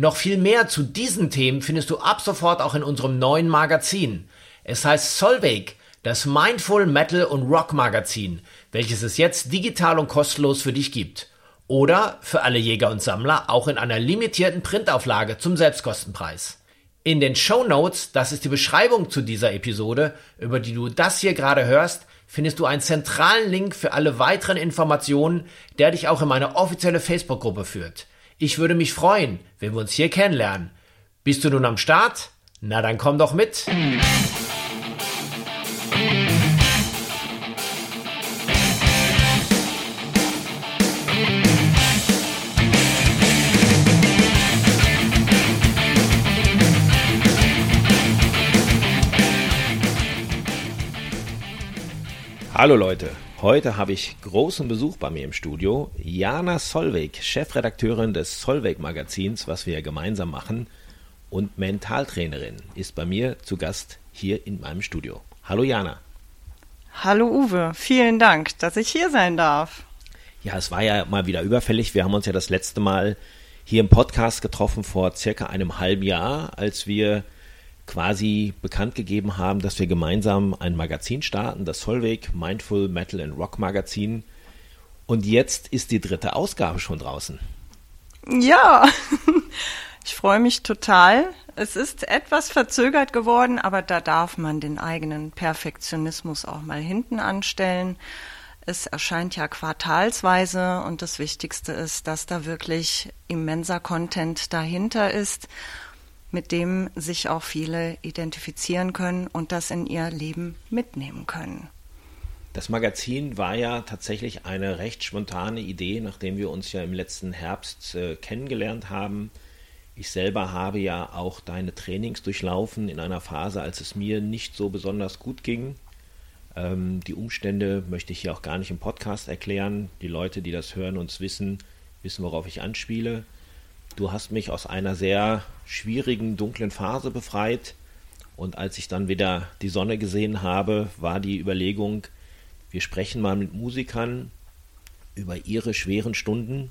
Noch viel mehr zu diesen Themen findest du ab sofort auch in unserem neuen Magazin. Es heißt Solveig, das Mindful Metal und Rock Magazin, welches es jetzt digital und kostenlos für dich gibt. Oder für alle Jäger und Sammler auch in einer limitierten Printauflage zum Selbstkostenpreis. In den Show Notes, das ist die Beschreibung zu dieser Episode, über die du das hier gerade hörst, findest du einen zentralen Link für alle weiteren Informationen, der dich auch in meine offizielle Facebook-Gruppe führt. Ich würde mich freuen, wenn wir uns hier kennenlernen. Bist du nun am Start? Na dann komm doch mit. Hallo Leute, Heute habe ich großen Besuch bei mir im Studio. Jana Solveig, Chefredakteurin des Solveig Magazins, was wir gemeinsam machen, und Mentaltrainerin, ist bei mir zu Gast hier in meinem Studio. Hallo Jana. Hallo Uwe, vielen Dank, dass ich hier sein darf. Ja, es war ja mal wieder überfällig. Wir haben uns ja das letzte Mal hier im Podcast getroffen vor circa einem halben Jahr, als wir quasi bekannt gegeben haben, dass wir gemeinsam ein Magazin starten, das Solveig Mindful Metal and Rock Magazin. Und jetzt ist die dritte Ausgabe schon draußen. Ja, ich freue mich total. Es ist etwas verzögert geworden, aber da darf man den eigenen Perfektionismus auch mal hinten anstellen. Es erscheint ja quartalsweise und das Wichtigste ist, dass da wirklich immenser Content dahinter ist mit dem sich auch viele identifizieren können und das in ihr Leben mitnehmen können. Das Magazin war ja tatsächlich eine recht spontane Idee, nachdem wir uns ja im letzten Herbst äh, kennengelernt haben. Ich selber habe ja auch deine Trainings durchlaufen in einer Phase, als es mir nicht so besonders gut ging. Ähm, die Umstände möchte ich hier auch gar nicht im Podcast erklären. Die Leute, die das hören und wissen, wissen, worauf ich anspiele. Du hast mich aus einer sehr schwierigen, dunklen Phase befreit. Und als ich dann wieder die Sonne gesehen habe, war die Überlegung, wir sprechen mal mit Musikern über ihre schweren Stunden,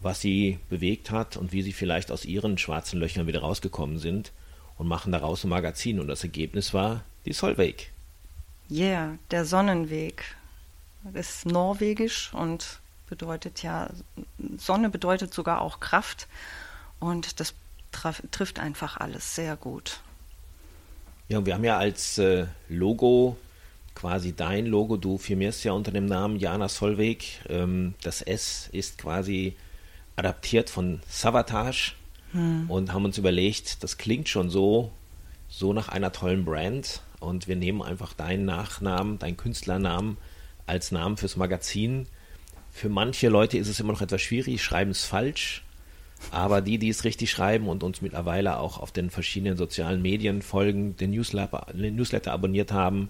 was sie bewegt hat und wie sie vielleicht aus ihren schwarzen Löchern wieder rausgekommen sind und machen daraus ein Magazin. Und das Ergebnis war die Solveig. Yeah, der Sonnenweg. Ist norwegisch und bedeutet ja, Sonne bedeutet sogar auch Kraft und das trifft einfach alles sehr gut. Ja, und wir haben ja als äh, Logo quasi dein Logo, du firmierst ja unter dem Namen Jana Solveig. Ähm, das S ist quasi adaptiert von Savatage hm. und haben uns überlegt, das klingt schon so, so nach einer tollen Brand und wir nehmen einfach deinen Nachnamen, deinen Künstlernamen als Namen fürs Magazin für manche Leute ist es immer noch etwas schwierig, schreiben es falsch. Aber die, die es richtig schreiben und uns mittlerweile auch auf den verschiedenen sozialen Medien folgen, den Newsletter, abonniert haben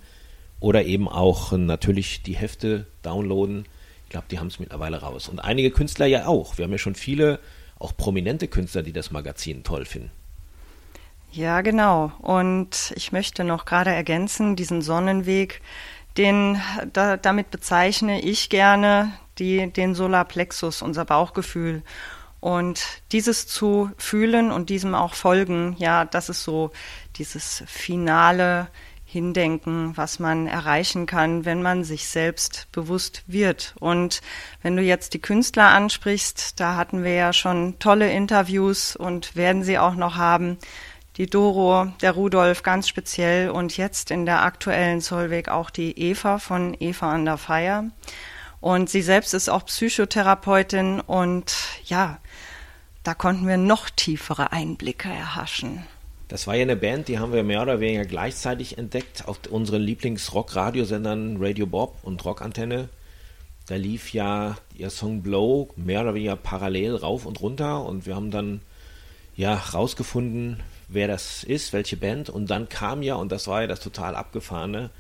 oder eben auch natürlich die Hefte downloaden, ich glaube, die haben es mittlerweile raus. Und einige Künstler ja auch. Wir haben ja schon viele, auch prominente Künstler, die das Magazin toll finden. Ja, genau. Und ich möchte noch gerade ergänzen, diesen Sonnenweg, den da, damit bezeichne ich gerne die, den Solarplexus, unser Bauchgefühl. Und dieses zu fühlen und diesem auch folgen, ja, das ist so dieses finale Hindenken, was man erreichen kann, wenn man sich selbst bewusst wird. Und wenn du jetzt die Künstler ansprichst, da hatten wir ja schon tolle Interviews und werden sie auch noch haben. Die Doro, der Rudolf ganz speziell und jetzt in der aktuellen Zollweg auch die Eva von Eva under Fire. Und sie selbst ist auch Psychotherapeutin und ja, da konnten wir noch tiefere Einblicke erhaschen. Das war ja eine Band, die haben wir mehr oder weniger gleichzeitig entdeckt auf unseren Lieblings-Rock-Radiosendern Radio Bob und Rockantenne. Da lief ja ihr Song Blow mehr oder weniger parallel rauf und runter und wir haben dann ja rausgefunden, wer das ist, welche Band. Und dann kam ja, und das war ja das total abgefahrene,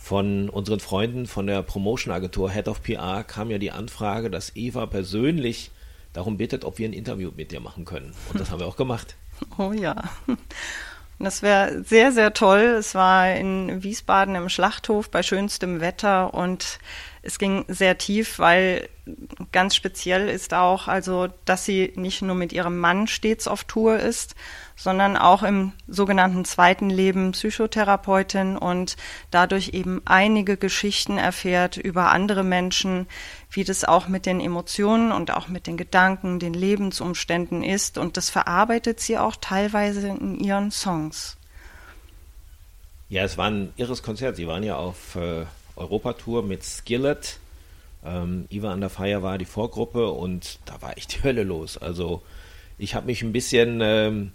von unseren Freunden von der Promotion-Agentur Head of PR kam ja die Anfrage, dass Eva persönlich darum bittet, ob wir ein Interview mit dir machen können. Und das haben wir auch gemacht. Oh ja. Das wäre sehr, sehr toll. Es war in Wiesbaden im Schlachthof bei schönstem Wetter und es ging sehr tief, weil ganz speziell ist auch, also, dass sie nicht nur mit ihrem Mann stets auf Tour ist, sondern auch im sogenannten zweiten Leben Psychotherapeutin und dadurch eben einige Geschichten erfährt über andere Menschen, wie das auch mit den Emotionen und auch mit den Gedanken, den Lebensumständen ist. Und das verarbeitet sie auch teilweise in ihren Songs. Ja, es war ein irres Konzert. Sie waren ja auf äh, Europatour mit Skillet. Ähm, Iva an der Feier war die Vorgruppe und da war echt die Hölle los. Also ich habe mich ein bisschen, ähm,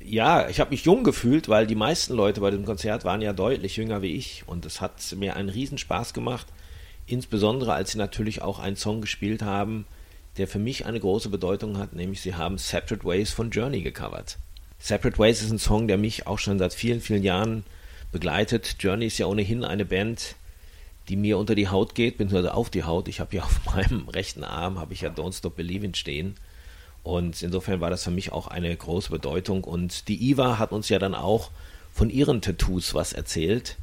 ja, ich habe mich jung gefühlt, weil die meisten Leute bei dem Konzert waren ja deutlich jünger wie ich und es hat mir einen Riesenspaß gemacht. Insbesondere als sie natürlich auch einen Song gespielt haben, der für mich eine große Bedeutung hat, nämlich sie haben Separate Ways von Journey gecovert. Separate Ways ist ein Song, der mich auch schon seit vielen, vielen Jahren begleitet. Journey ist ja ohnehin eine Band, die mir unter die Haut geht, beziehungsweise auf die Haut. Ich habe ja auf meinem rechten Arm, habe ich ja Don't Stop Believing stehen. Und insofern war das für mich auch eine große Bedeutung. Und die Iva hat uns ja dann auch von ihren Tattoos was erzählt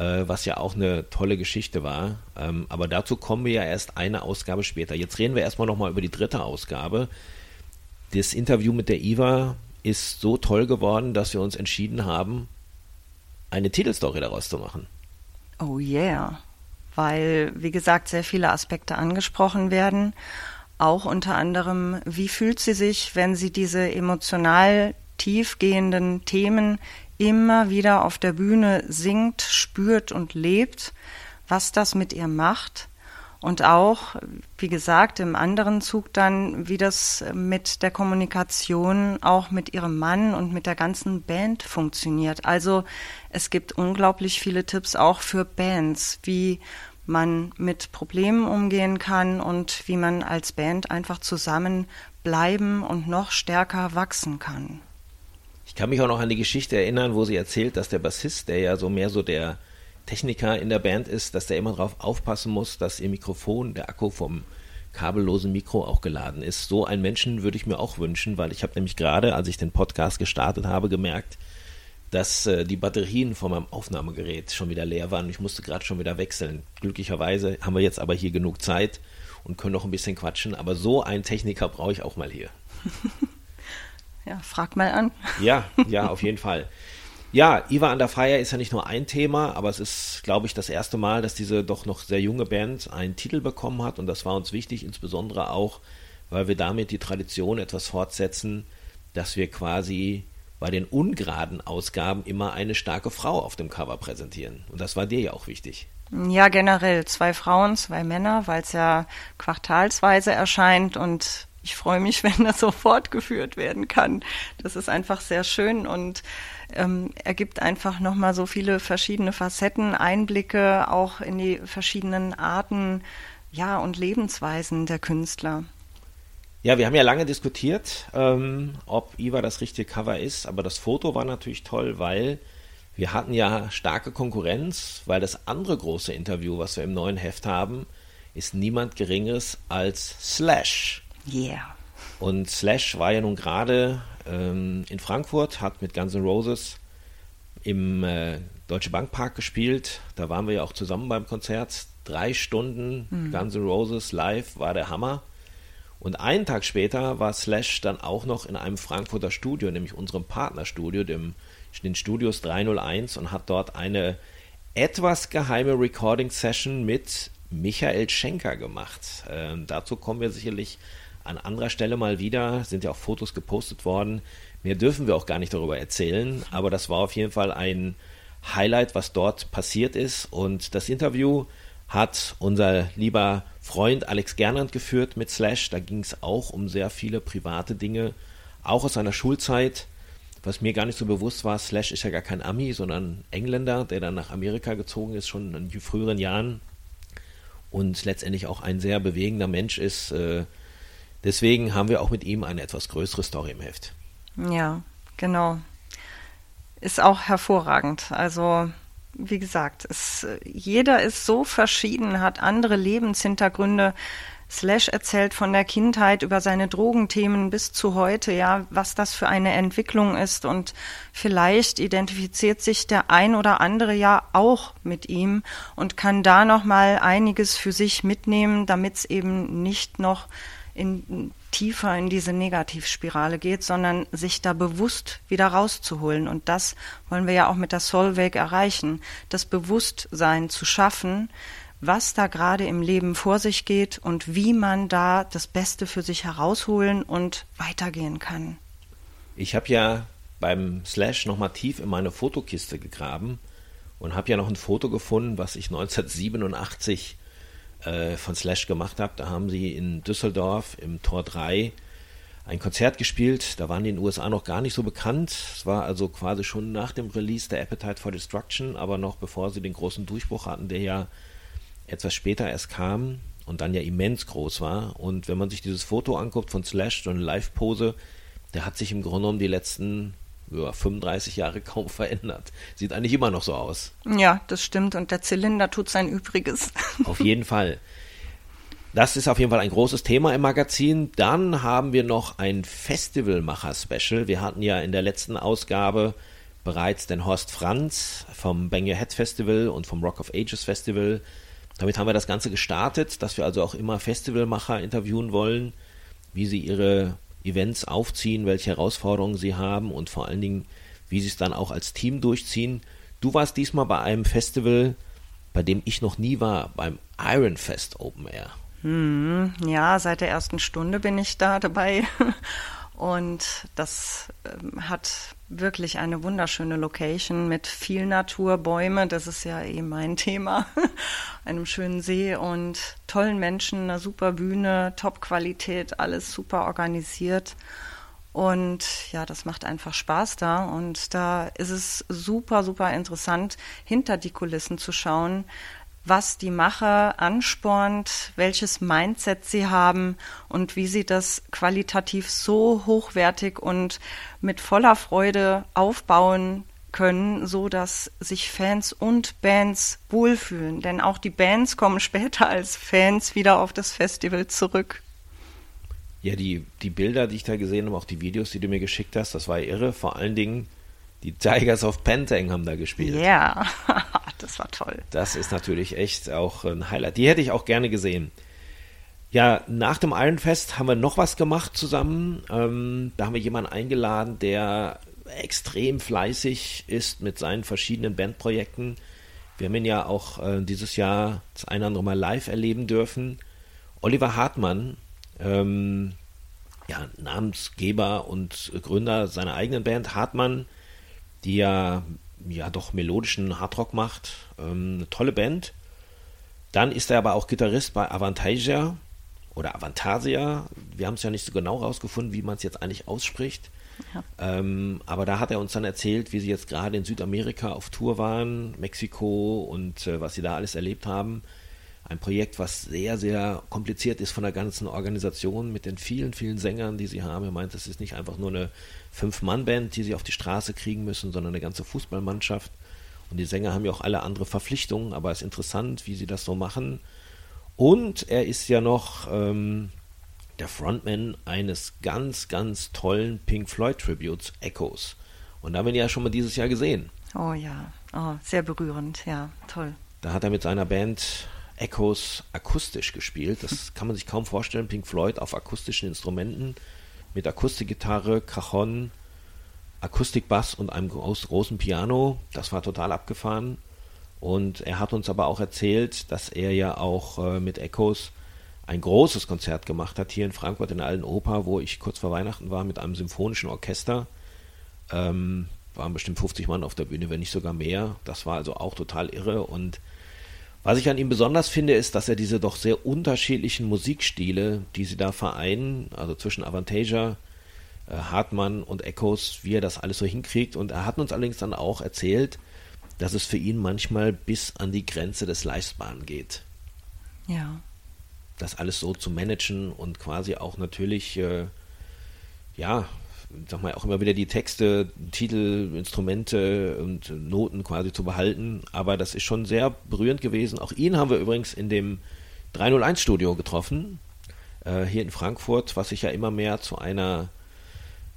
äh, was ja auch eine tolle Geschichte war. Ähm, aber dazu kommen wir ja erst eine Ausgabe später. Jetzt reden wir erstmal nochmal über die dritte Ausgabe. Das Interview mit der Iva ist so toll geworden, dass wir uns entschieden haben, eine Titelstory daraus zu machen. Oh yeah. Weil, wie gesagt, sehr viele Aspekte angesprochen werden. Auch unter anderem, wie fühlt sie sich, wenn sie diese emotional tiefgehenden Themen immer wieder auf der Bühne singt, spürt und lebt, was das mit ihr macht. Und auch, wie gesagt, im anderen Zug dann, wie das mit der Kommunikation auch mit ihrem Mann und mit der ganzen Band funktioniert. Also es gibt unglaublich viele Tipps auch für Bands, wie man mit Problemen umgehen kann und wie man als Band einfach zusammen bleiben und noch stärker wachsen kann. Ich kann mich auch noch an die Geschichte erinnern, wo sie erzählt, dass der Bassist, der ja so mehr so der Techniker in der Band ist, dass der immer darauf aufpassen muss, dass ihr Mikrofon, der Akku vom kabellosen Mikro auch geladen ist. So einen Menschen würde ich mir auch wünschen, weil ich habe nämlich gerade, als ich den Podcast gestartet habe, gemerkt, dass äh, die Batterien von meinem Aufnahmegerät schon wieder leer waren. Ich musste gerade schon wieder wechseln. Glücklicherweise haben wir jetzt aber hier genug Zeit und können noch ein bisschen quatschen. Aber so einen Techniker brauche ich auch mal hier. Ja, frag mal an. Ja, ja, auf jeden Fall. Ja, Iva an der Feier ist ja nicht nur ein Thema, aber es ist, glaube ich, das erste Mal, dass diese doch noch sehr junge Band einen Titel bekommen hat und das war uns wichtig, insbesondere auch, weil wir damit die Tradition etwas fortsetzen, dass wir quasi bei den ungeraden Ausgaben immer eine starke Frau auf dem Cover präsentieren. Und das war dir ja auch wichtig. Ja, generell zwei Frauen, zwei Männer, weil es ja quartalsweise erscheint und ich freue mich, wenn das so fortgeführt werden kann. Das ist einfach sehr schön und ähm, ergibt einfach nochmal so viele verschiedene Facetten, Einblicke auch in die verschiedenen Arten ja, und Lebensweisen der Künstler. Ja, wir haben ja lange diskutiert, ähm, ob Iva das richtige Cover ist, aber das Foto war natürlich toll, weil wir hatten ja starke Konkurrenz, weil das andere große Interview, was wir im neuen Heft haben, ist niemand Geringeres als Slash. Yeah. Und Slash war ja nun gerade ähm, in Frankfurt, hat mit Guns N' Roses im äh, Deutsche Bank Park gespielt. Da waren wir ja auch zusammen beim Konzert. Drei Stunden mhm. Guns N' Roses live war der Hammer. Und einen Tag später war Slash dann auch noch in einem Frankfurter Studio, nämlich unserem Partnerstudio, dem, den Studios 301, und hat dort eine etwas geheime Recording-Session mit Michael Schenker gemacht. Ähm, dazu kommen wir sicherlich an anderer Stelle mal wieder, sind ja auch Fotos gepostet worden. Mehr dürfen wir auch gar nicht darüber erzählen, aber das war auf jeden Fall ein Highlight, was dort passiert ist. Und das Interview hat unser lieber Freund Alex Gernand geführt mit Slash. Da ging es auch um sehr viele private Dinge, auch aus seiner Schulzeit. Was mir gar nicht so bewusst war, Slash ist ja gar kein Ami, sondern Engländer, der dann nach Amerika gezogen ist, schon in früheren Jahren. Und letztendlich auch ein sehr bewegender Mensch ist, äh, Deswegen haben wir auch mit ihm eine etwas größere Story im Heft. Ja, genau. ist auch hervorragend. Also wie gesagt, es, jeder ist so verschieden, hat andere Lebenshintergründe. Slash erzählt von der Kindheit über seine Drogenthemen bis zu heute, ja, was das für eine Entwicklung ist und vielleicht identifiziert sich der ein oder andere ja auch mit ihm und kann da noch mal einiges für sich mitnehmen, damit es eben nicht noch in tiefer in diese Negativspirale geht, sondern sich da bewusst wieder rauszuholen. Und das wollen wir ja auch mit der Solveig erreichen, das Bewusstsein zu schaffen, was da gerade im Leben vor sich geht und wie man da das Beste für sich herausholen und weitergehen kann. Ich habe ja beim Slash nochmal tief in meine Fotokiste gegraben und habe ja noch ein Foto gefunden, was ich 1987 äh, von Slash gemacht habe. Da haben sie in Düsseldorf im Tor 3 ein Konzert gespielt. Da waren die in den USA noch gar nicht so bekannt. Es war also quasi schon nach dem Release der Appetite for Destruction, aber noch bevor sie den großen Durchbruch hatten, der ja etwas später erst kam und dann ja immens groß war. Und wenn man sich dieses Foto anguckt von Slash, so eine Live-Pose, der hat sich im Grunde genommen die letzten ja, 35 Jahre kaum verändert. Sieht eigentlich immer noch so aus. Ja, das stimmt. Und der Zylinder tut sein Übriges. Auf jeden Fall. Das ist auf jeden Fall ein großes Thema im Magazin. Dann haben wir noch ein Festivalmacher-Special. Wir hatten ja in der letzten Ausgabe bereits den Horst Franz vom Bang Your Head Festival und vom Rock of Ages Festival. Damit haben wir das Ganze gestartet, dass wir also auch immer Festivalmacher interviewen wollen, wie sie ihre Events aufziehen, welche Herausforderungen sie haben und vor allen Dingen, wie sie es dann auch als Team durchziehen. Du warst diesmal bei einem Festival, bei dem ich noch nie war, beim Iron Fest Open Air. Hm, ja, seit der ersten Stunde bin ich da dabei. Und das ähm, hat wirklich eine wunderschöne Location mit viel Natur, Bäume, das ist ja eben mein Thema, einem schönen See und tollen Menschen, einer super Bühne, Top-Qualität, alles super organisiert. Und ja, das macht einfach Spaß da. Und da ist es super, super interessant, hinter die Kulissen zu schauen, was die Macher anspornt, welches Mindset sie haben und wie sie das qualitativ so hochwertig und mit voller Freude aufbauen können, so dass sich Fans und Bands wohlfühlen. Denn auch die Bands kommen später als Fans wieder auf das Festival zurück. Ja, die, die Bilder, die ich da gesehen habe, auch die Videos, die du mir geschickt hast, das war irre. Vor allen Dingen die Tigers of Pentang haben da gespielt. Ja, yeah. das war toll. Das ist natürlich echt auch ein Highlight. Die hätte ich auch gerne gesehen. Ja, nach dem Ironfest haben wir noch was gemacht zusammen. Ähm, da haben wir jemanden eingeladen, der extrem fleißig ist mit seinen verschiedenen Bandprojekten. Wir haben ihn ja auch äh, dieses Jahr das eine oder andere Mal live erleben dürfen. Oliver Hartmann, ähm, ja, Namensgeber und Gründer seiner eigenen Band Hartmann, die ja, ja doch melodischen Hardrock macht. Ähm, eine tolle Band. Dann ist er aber auch Gitarrist bei Avantasia oder Avantasia. Wir haben es ja nicht so genau rausgefunden, wie man es jetzt eigentlich ausspricht. Ja. Ähm, aber da hat er uns dann erzählt, wie sie jetzt gerade in Südamerika auf Tour waren, Mexiko und äh, was sie da alles erlebt haben. Ein Projekt, was sehr, sehr kompliziert ist von der ganzen Organisation mit den vielen, vielen Sängern, die sie haben. Er meint, es ist nicht einfach nur eine Fünf-Mann-Band, die sie auf die Straße kriegen müssen, sondern eine ganze Fußballmannschaft. Und die Sänger haben ja auch alle andere Verpflichtungen, aber es ist interessant, wie sie das so machen. Und er ist ja noch ähm, der Frontman eines ganz, ganz tollen Pink Floyd Tributes, Echoes. Und da haben wir ihn ja schon mal dieses Jahr gesehen. Oh ja, oh, sehr berührend, ja, toll. Da hat er mit seiner Band Echoes akustisch gespielt. Das kann man sich kaum vorstellen. Pink Floyd auf akustischen Instrumenten mit Akustikgitarre, Cajon, Akustikbass und einem großen Piano. Das war total abgefahren. Und er hat uns aber auch erzählt, dass er ja auch äh, mit Echoes ein großes Konzert gemacht hat hier in Frankfurt in der Alten Oper, wo ich kurz vor Weihnachten war mit einem symphonischen Orchester. Ähm, waren bestimmt 50 Mann auf der Bühne, wenn nicht sogar mehr. Das war also auch total irre und was ich an ihm besonders finde, ist, dass er diese doch sehr unterschiedlichen Musikstile, die sie da vereinen, also zwischen Avantasia, äh, Hartmann und Echoes, wie er das alles so hinkriegt. Und er hat uns allerdings dann auch erzählt, dass es für ihn manchmal bis an die Grenze des Leistbaren geht. Ja. Das alles so zu managen und quasi auch natürlich, äh, ja, sag mal, auch immer wieder die Texte, Titel, Instrumente und Noten quasi zu behalten. Aber das ist schon sehr berührend gewesen. Auch ihn haben wir übrigens in dem 301 Studio getroffen, äh, hier in Frankfurt, was sich ja immer mehr zu einer,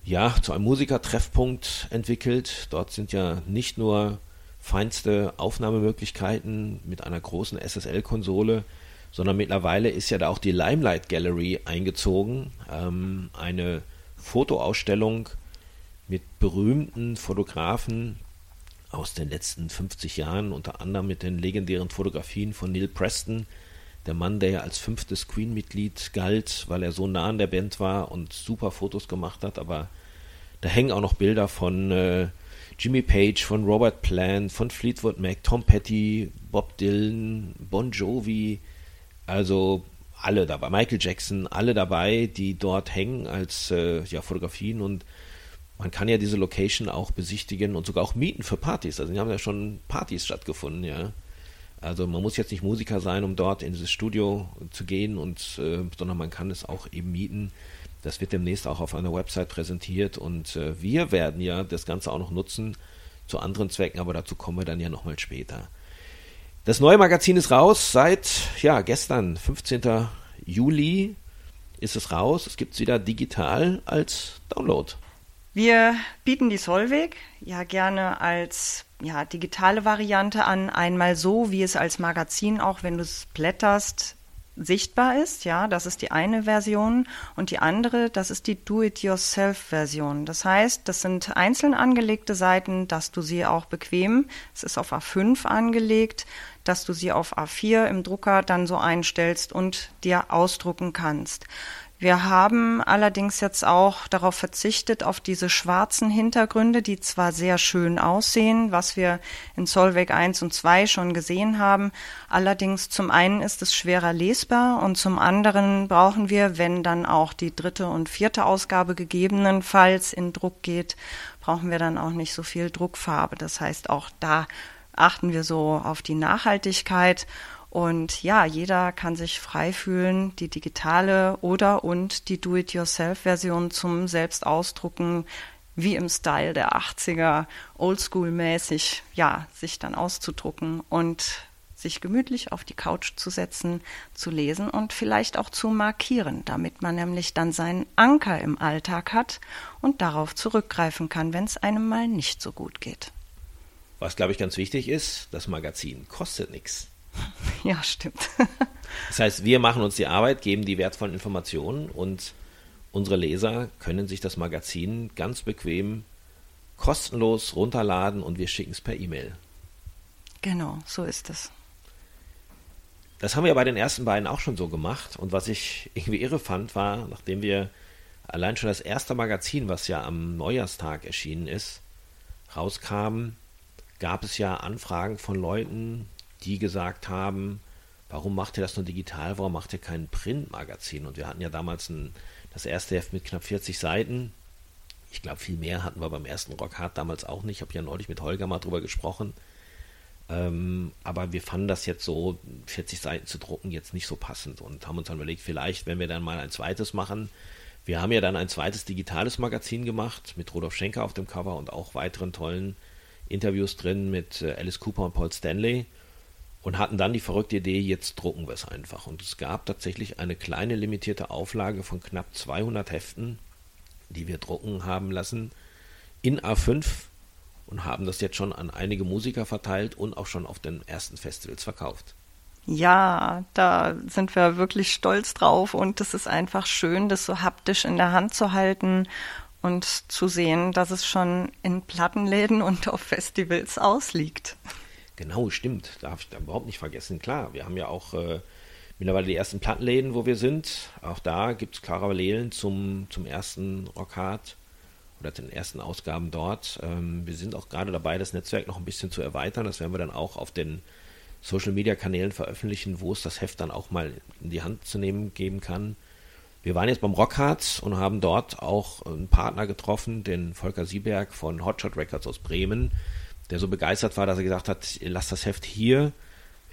ja, zu einem Musikertreffpunkt entwickelt. Dort sind ja nicht nur feinste Aufnahmemöglichkeiten mit einer großen SSL-Konsole, sondern mittlerweile ist ja da auch die Limelight Gallery eingezogen, ähm, eine Fotoausstellung mit berühmten Fotografen aus den letzten 50 Jahren, unter anderem mit den legendären Fotografien von Neil Preston, der Mann, der ja als fünftes Queen-Mitglied galt, weil er so nah an der Band war und super Fotos gemacht hat, aber da hängen auch noch Bilder von äh, Jimmy Page, von Robert Plant, von Fleetwood Mac, Tom Petty, Bob Dylan, Bon Jovi, also alle dabei, Michael Jackson, alle dabei, die dort hängen als äh, ja, Fotografien und man kann ja diese Location auch besichtigen und sogar auch mieten für Partys. Also, die haben ja schon Partys stattgefunden, ja. Also, man muss jetzt nicht Musiker sein, um dort in dieses Studio zu gehen, und, äh, sondern man kann es auch eben mieten. Das wird demnächst auch auf einer Website präsentiert und äh, wir werden ja das Ganze auch noch nutzen zu anderen Zwecken, aber dazu kommen wir dann ja nochmal später. Das neue Magazin ist raus seit, ja, gestern, 15. Juli ist es raus. Es gibt es wieder digital als Download. Wir bieten die Solvig ja gerne als ja, digitale Variante an, einmal so, wie es als Magazin auch, wenn du es blätterst, sichtbar ist, ja, das ist die eine Version und die andere, das ist die Do-it-yourself-Version. Das heißt, das sind einzeln angelegte Seiten, dass du sie auch bequem, es ist auf A5 angelegt, dass du sie auf A4 im Drucker dann so einstellst und dir ausdrucken kannst. Wir haben allerdings jetzt auch darauf verzichtet, auf diese schwarzen Hintergründe, die zwar sehr schön aussehen, was wir in Solveig 1 und 2 schon gesehen haben. Allerdings zum einen ist es schwerer lesbar und zum anderen brauchen wir, wenn dann auch die dritte und vierte Ausgabe gegebenenfalls in Druck geht, brauchen wir dann auch nicht so viel Druckfarbe. Das heißt, auch da achten wir so auf die Nachhaltigkeit und ja, jeder kann sich frei fühlen, die digitale oder und die Do-it-yourself-Version zum Selbstausdrucken, wie im Style der 80er, oldschool-mäßig, ja, sich dann auszudrucken und sich gemütlich auf die Couch zu setzen, zu lesen und vielleicht auch zu markieren, damit man nämlich dann seinen Anker im Alltag hat und darauf zurückgreifen kann, wenn es einem mal nicht so gut geht. Was, glaube ich, ganz wichtig ist, das Magazin kostet nichts. Ja, stimmt. das heißt, wir machen uns die Arbeit, geben die wertvollen Informationen und unsere Leser können sich das Magazin ganz bequem kostenlos runterladen und wir schicken es per E-Mail. Genau, so ist es. Das haben wir bei den ersten beiden auch schon so gemacht. Und was ich irgendwie irre fand, war, nachdem wir allein schon das erste Magazin, was ja am Neujahrstag erschienen ist, rauskamen, gab es ja Anfragen von Leuten, die gesagt haben, warum macht ihr das nur digital, warum macht ihr kein Printmagazin? Und wir hatten ja damals ein, das erste Heft mit knapp 40 Seiten. Ich glaube, viel mehr hatten wir beim ersten Rockhard damals auch nicht. Ich habe ja neulich mit Holger mal drüber gesprochen. Ähm, aber wir fanden das jetzt so, 40 Seiten zu drucken, jetzt nicht so passend und haben uns dann überlegt, vielleicht, wenn wir dann mal ein zweites machen. Wir haben ja dann ein zweites digitales Magazin gemacht mit Rudolf Schenker auf dem Cover und auch weiteren tollen Interviews drin mit äh, Alice Cooper und Paul Stanley und hatten dann die verrückte Idee, jetzt drucken wir es einfach. Und es gab tatsächlich eine kleine limitierte Auflage von knapp 200 Heften, die wir drucken haben lassen, in A5 und haben das jetzt schon an einige Musiker verteilt und auch schon auf den ersten Festivals verkauft. Ja, da sind wir wirklich stolz drauf und es ist einfach schön, das so haptisch in der Hand zu halten und zu sehen, dass es schon in Plattenläden und auf Festivals ausliegt. Genau, stimmt. Darf ich da überhaupt nicht vergessen. Klar, wir haben ja auch äh, mittlerweile die ersten Plattenläden, wo wir sind. Auch da gibt es Parallelen zum, zum ersten Rockhard oder den ersten Ausgaben dort. Ähm, wir sind auch gerade dabei, das Netzwerk noch ein bisschen zu erweitern. Das werden wir dann auch auf den Social Media Kanälen veröffentlichen, wo es das Heft dann auch mal in die Hand zu nehmen geben kann. Wir waren jetzt beim Rockharz und haben dort auch einen Partner getroffen, den Volker Sieberg von Hotshot Records aus Bremen, der so begeistert war, dass er gesagt hat, lass das Heft hier,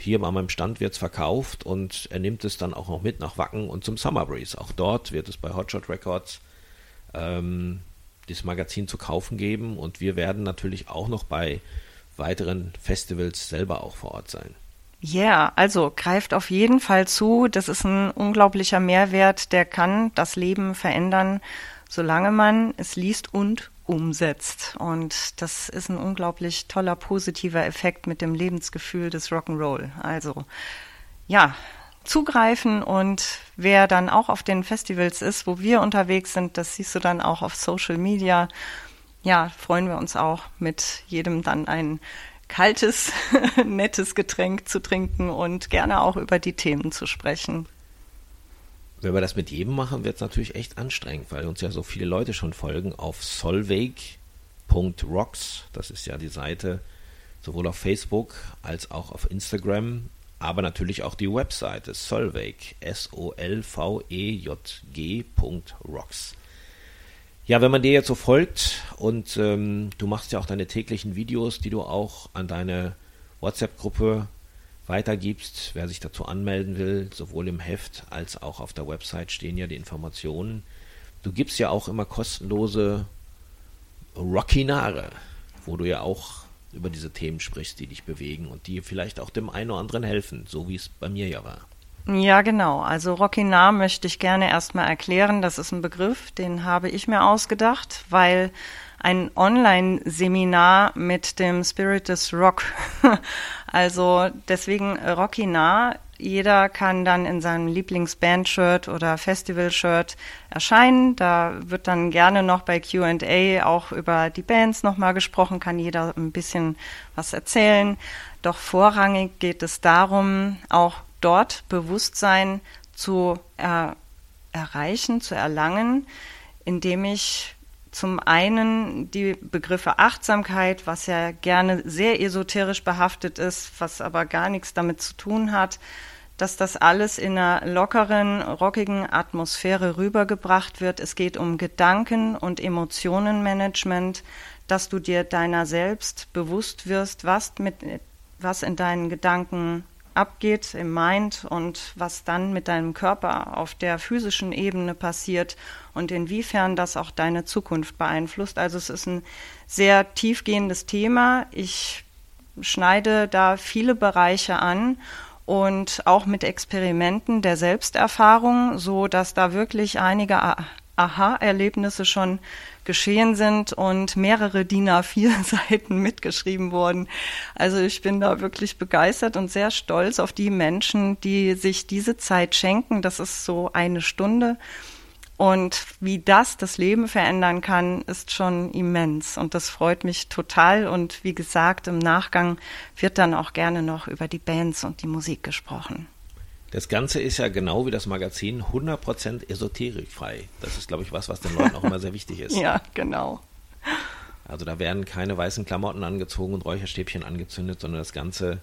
hier an meinem Stand wird es verkauft und er nimmt es dann auch noch mit nach Wacken und zum Summer Breeze. Auch dort wird es bei Hotshot Records ähm, das Magazin zu kaufen geben und wir werden natürlich auch noch bei weiteren Festivals selber auch vor Ort sein. Ja, yeah, also greift auf jeden Fall zu. Das ist ein unglaublicher Mehrwert, der kann das Leben verändern, solange man es liest und umsetzt. Und das ist ein unglaublich toller, positiver Effekt mit dem Lebensgefühl des Rock'n'Roll. Also, ja, zugreifen und wer dann auch auf den Festivals ist, wo wir unterwegs sind, das siehst du dann auch auf Social Media. Ja, freuen wir uns auch mit jedem dann ein kaltes, nettes Getränk zu trinken und gerne auch über die Themen zu sprechen. Wenn wir das mit jedem machen, wird es natürlich echt anstrengend, weil uns ja so viele Leute schon folgen auf solveig.rocks. Das ist ja die Seite sowohl auf Facebook als auch auf Instagram, aber natürlich auch die Webseite solveig, S-O-L-V-E-J-G.rocks. Ja, wenn man dir jetzt so folgt und ähm, du machst ja auch deine täglichen Videos, die du auch an deine WhatsApp-Gruppe weitergibst, wer sich dazu anmelden will, sowohl im Heft als auch auf der Website stehen ja die Informationen. Du gibst ja auch immer kostenlose Rockinare, wo du ja auch über diese Themen sprichst, die dich bewegen und die vielleicht auch dem einen oder anderen helfen, so wie es bei mir ja war. Ja, genau. Also Rockinar möchte ich gerne erstmal erklären. Das ist ein Begriff, den habe ich mir ausgedacht, weil ein Online-Seminar mit dem Spirit des Rock. also deswegen Rockinar. Jeder kann dann in seinem Lieblingsband-Shirt oder Festival-Shirt erscheinen. Da wird dann gerne noch bei Q&A auch über die Bands nochmal gesprochen, kann jeder ein bisschen was erzählen. Doch vorrangig geht es darum, auch dort Bewusstsein zu er erreichen, zu erlangen, indem ich zum einen die Begriffe Achtsamkeit, was ja gerne sehr esoterisch behaftet ist, was aber gar nichts damit zu tun hat, dass das alles in einer lockeren, rockigen Atmosphäre rübergebracht wird. Es geht um Gedanken- und Emotionenmanagement, dass du dir deiner selbst bewusst wirst, was mit was in deinen Gedanken abgeht im Mind und was dann mit deinem Körper auf der physischen Ebene passiert und inwiefern das auch deine Zukunft beeinflusst. Also es ist ein sehr tiefgehendes Thema. Ich schneide da viele Bereiche an und auch mit Experimenten der Selbsterfahrung, so dass da wirklich einige Aha-Erlebnisse schon geschehen sind und mehrere DIN A4-Seiten mitgeschrieben wurden. Also ich bin da wirklich begeistert und sehr stolz auf die Menschen, die sich diese Zeit schenken. Das ist so eine Stunde. Und wie das das Leben verändern kann, ist schon immens. Und das freut mich total. Und wie gesagt, im Nachgang wird dann auch gerne noch über die Bands und die Musik gesprochen. Das Ganze ist ja genau wie das Magazin 100% esoterikfrei. Das ist, glaube ich, was, was den Leuten auch immer sehr wichtig ist. Ja, genau. Also da werden keine weißen Klamotten angezogen und Räucherstäbchen angezündet, sondern das Ganze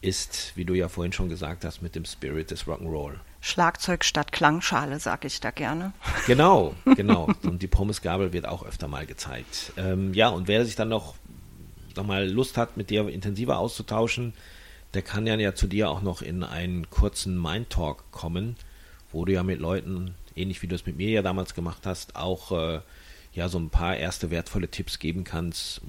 ist, wie du ja vorhin schon gesagt hast, mit dem Spirit des Rock'n'Roll. Schlagzeug statt Klangschale, sage ich da gerne. Genau, genau. Und die Pommesgabel wird auch öfter mal gezeigt. Ähm, ja, und wer sich dann noch, noch mal Lust hat, mit dir intensiver auszutauschen, der kann ja, ja zu dir auch noch in einen kurzen Mind Talk kommen, wo du ja mit Leuten, ähnlich wie du es mit mir ja damals gemacht hast, auch äh, ja so ein paar erste wertvolle Tipps geben kannst,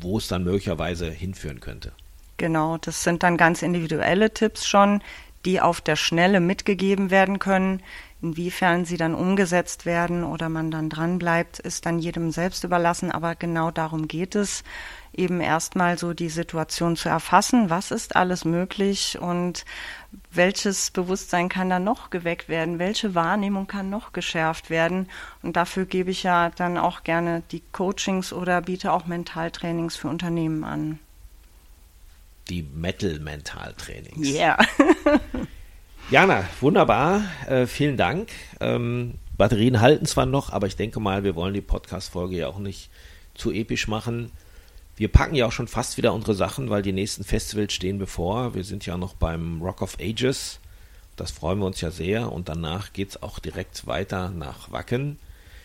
wo es dann möglicherweise hinführen könnte. Genau, das sind dann ganz individuelle Tipps schon, die auf der Schnelle mitgegeben werden können. Inwiefern sie dann umgesetzt werden oder man dann dran bleibt, ist dann jedem selbst überlassen. Aber genau darum geht es, eben erstmal so die Situation zu erfassen. Was ist alles möglich und welches Bewusstsein kann da noch geweckt werden? Welche Wahrnehmung kann noch geschärft werden? Und dafür gebe ich ja dann auch gerne die Coachings oder biete auch Mentaltrainings für Unternehmen an. Die Metal-Mentaltrainings. Ja. Yeah. Jana, wunderbar. Äh, vielen Dank. Ähm, Batterien halten zwar noch, aber ich denke mal, wir wollen die Podcast-Folge ja auch nicht zu episch machen. Wir packen ja auch schon fast wieder unsere Sachen, weil die nächsten Festivals stehen bevor. Wir sind ja noch beim Rock of Ages. Das freuen wir uns ja sehr. Und danach geht es auch direkt weiter nach Wacken.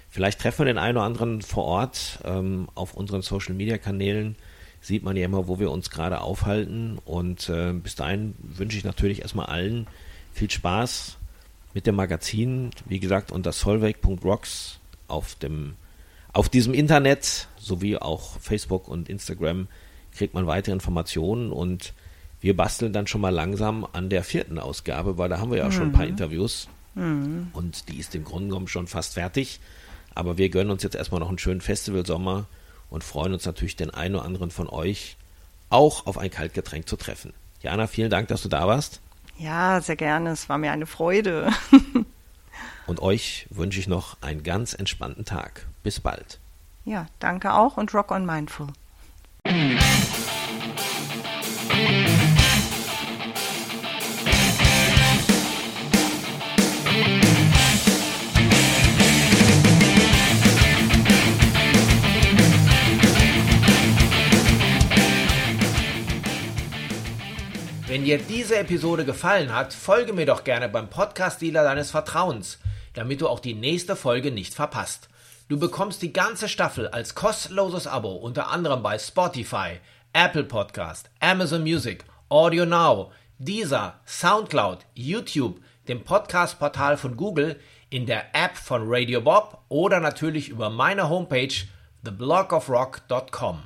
Vielleicht treffen wir den einen oder anderen vor Ort. Ähm, auf unseren Social-Media-Kanälen sieht man ja immer, wo wir uns gerade aufhalten. Und äh, bis dahin wünsche ich natürlich erstmal allen viel Spaß mit dem Magazin, wie gesagt, unter solveig.rocks auf dem Auf diesem Internet sowie auch Facebook und Instagram kriegt man weitere Informationen und wir basteln dann schon mal langsam an der vierten Ausgabe, weil da haben wir ja mhm. schon ein paar mhm. Interviews mhm. und die ist im Grunde genommen schon fast fertig. Aber wir gönnen uns jetzt erstmal noch einen schönen Festivalsommer und freuen uns natürlich den einen oder anderen von euch auch auf ein Kaltgetränk zu treffen. Jana, vielen Dank, dass du da warst. Ja, sehr gerne. Es war mir eine Freude. und euch wünsche ich noch einen ganz entspannten Tag. Bis bald. Ja, danke auch und Rock on Mindful. Wenn dir diese Episode gefallen hat, folge mir doch gerne beim Podcast-Dealer deines Vertrauens, damit du auch die nächste Folge nicht verpasst. Du bekommst die ganze Staffel als kostenloses Abo unter anderem bei Spotify, Apple Podcast, Amazon Music, Audio Now, Deezer, Soundcloud, YouTube, dem Podcast-Portal von Google, in der App von Radio Bob oder natürlich über meine Homepage theblogofrock.com.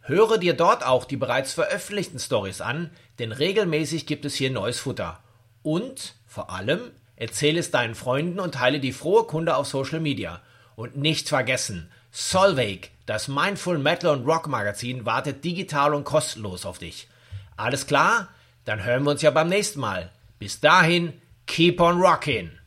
Höre dir dort auch die bereits veröffentlichten Stories an, denn regelmäßig gibt es hier neues Futter. Und vor allem erzähle es deinen Freunden und teile die frohe Kunde auf Social Media. Und nicht vergessen, Solveig, das Mindful Metal und Rock Magazin, wartet digital und kostenlos auf dich. Alles klar? Dann hören wir uns ja beim nächsten Mal. Bis dahin, keep on rocking!